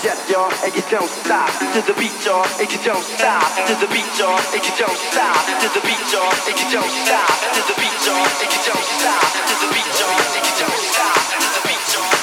Yes, y'all, and you don't stop to the beat, y'all, and you don't stop to the beat, y'all, and you don't stop to the beat, y'all, and you don't stop to the beat, y'all, and you don't stop to the beat, y'all, and you don't stop to the beat, y'all,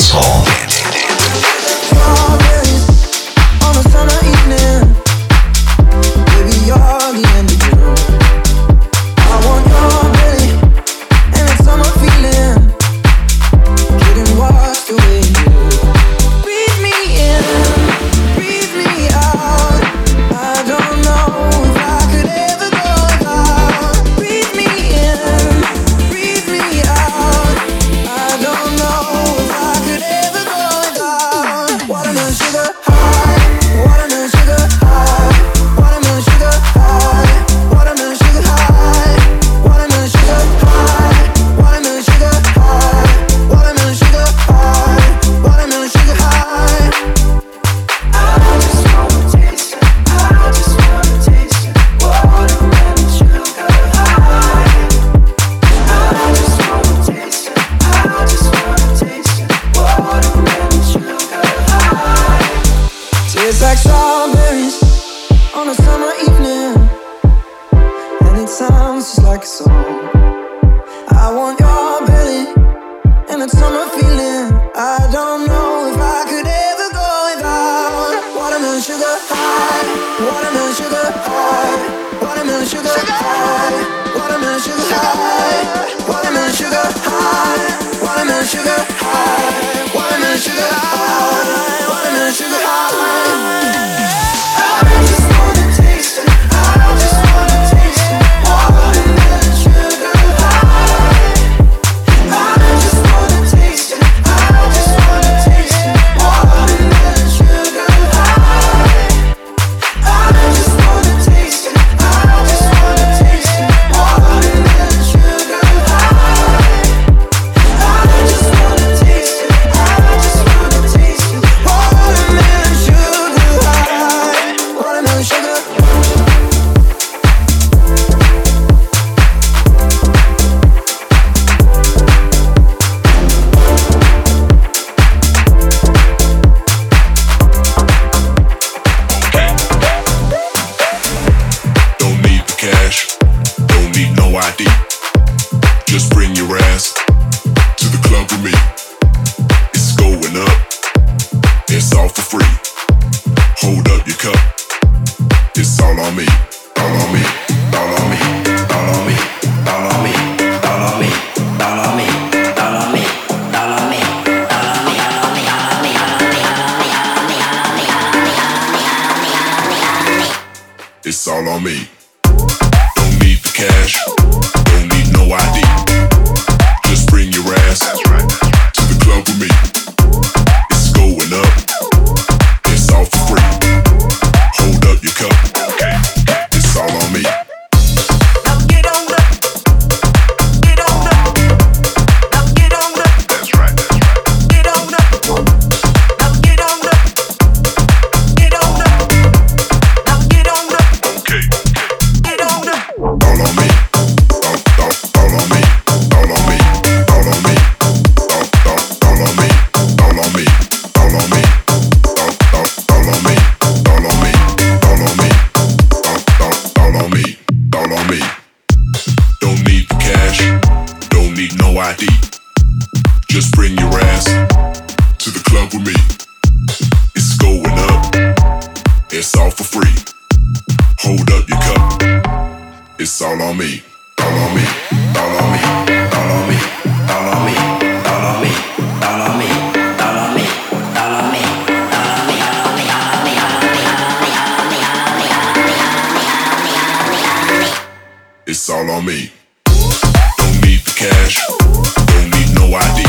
dance hall. It's all on me. Don't need the cash. Don't need no ID.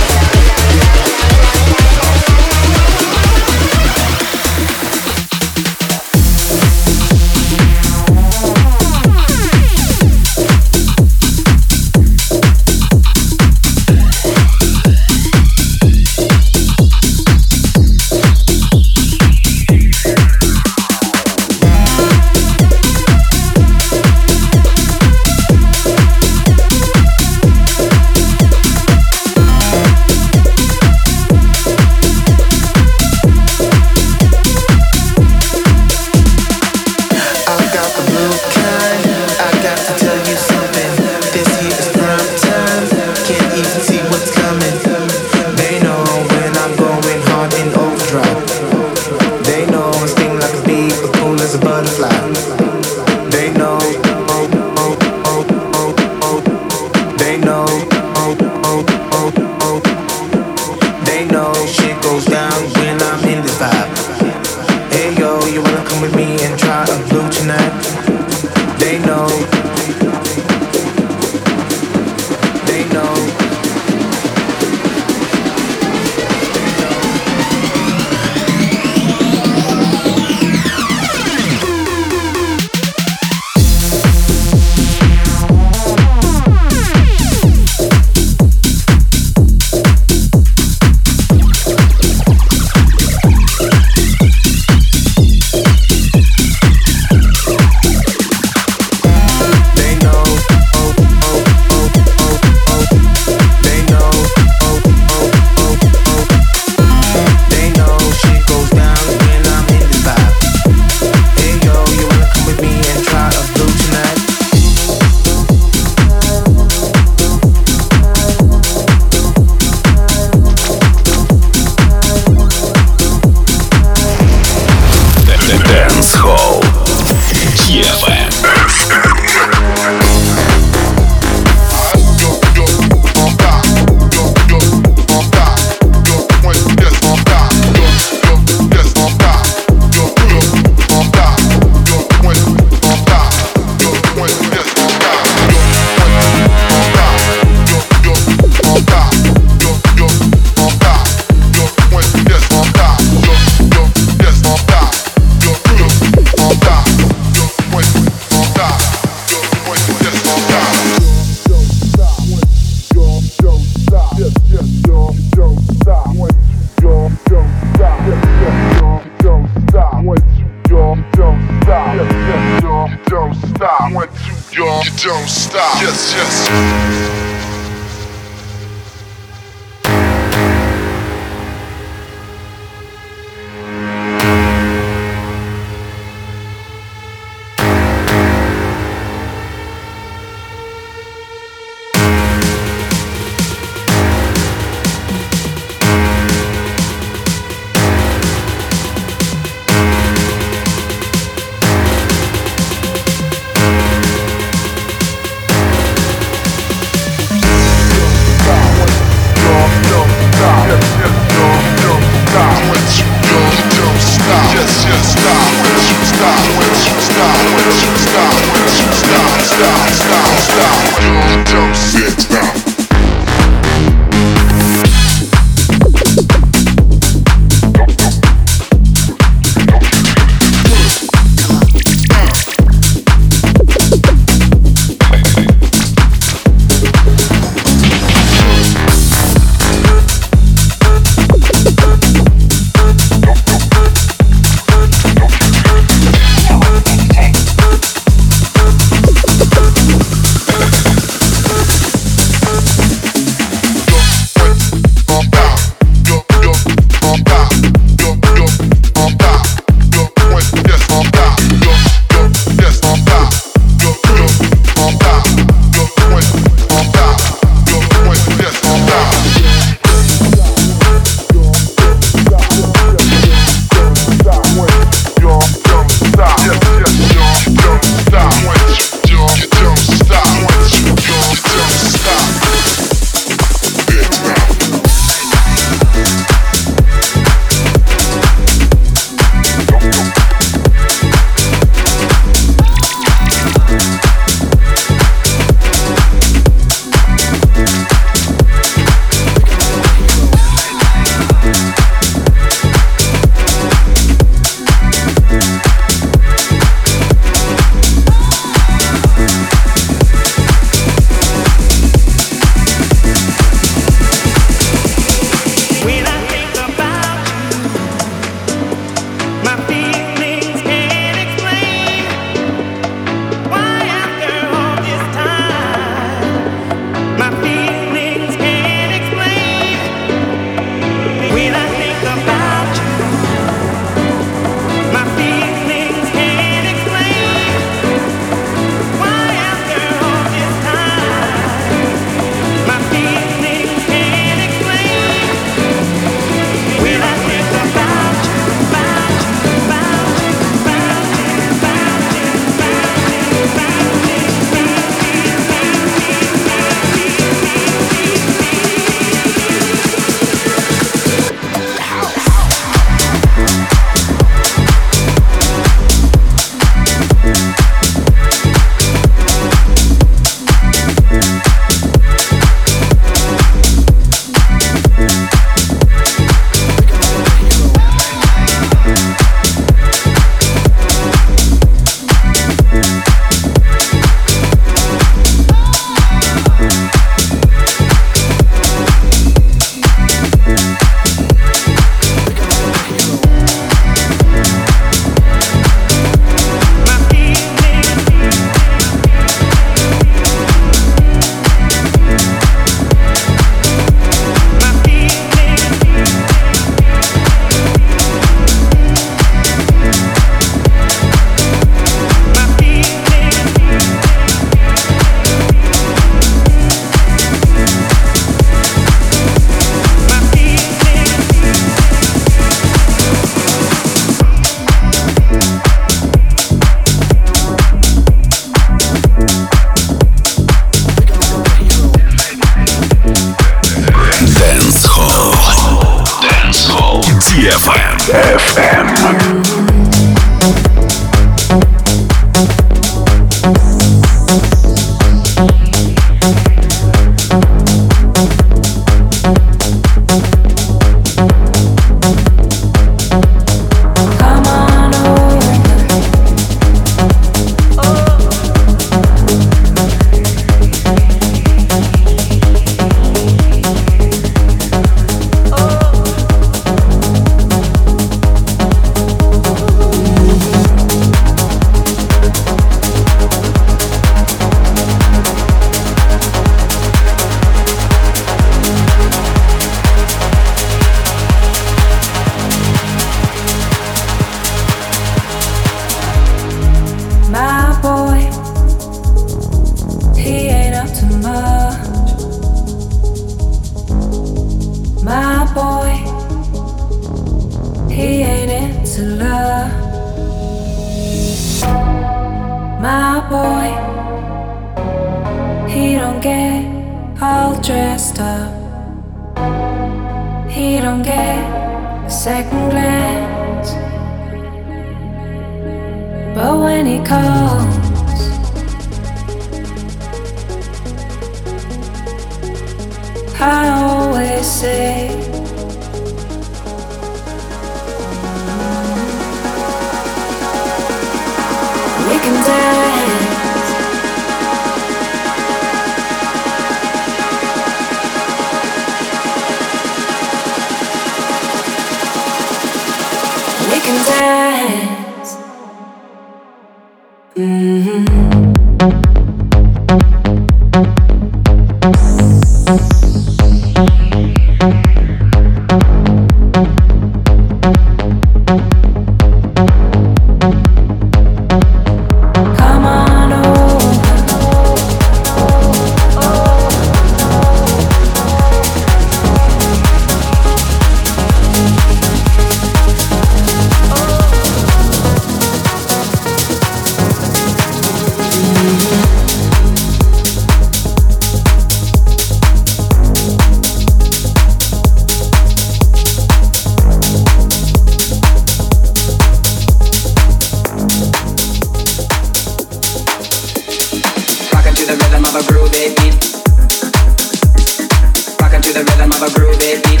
the rhythm of a groovy beat.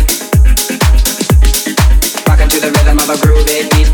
Rockin' to the rhythm of a groovy beat.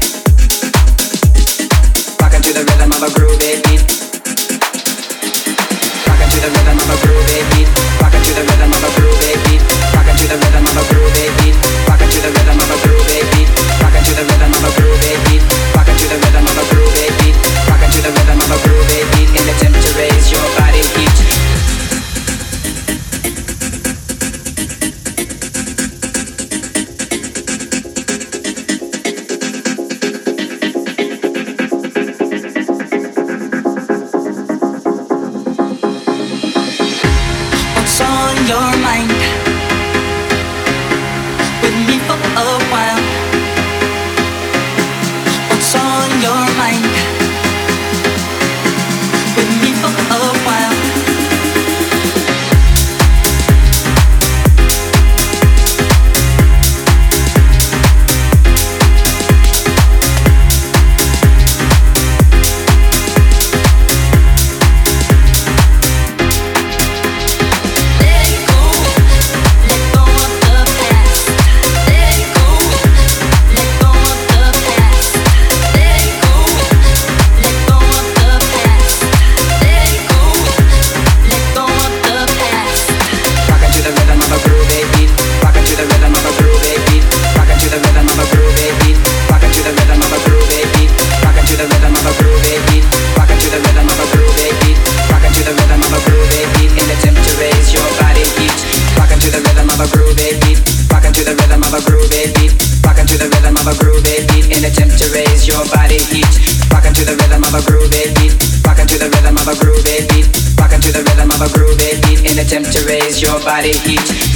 body heat.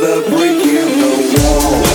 never breaking the wall.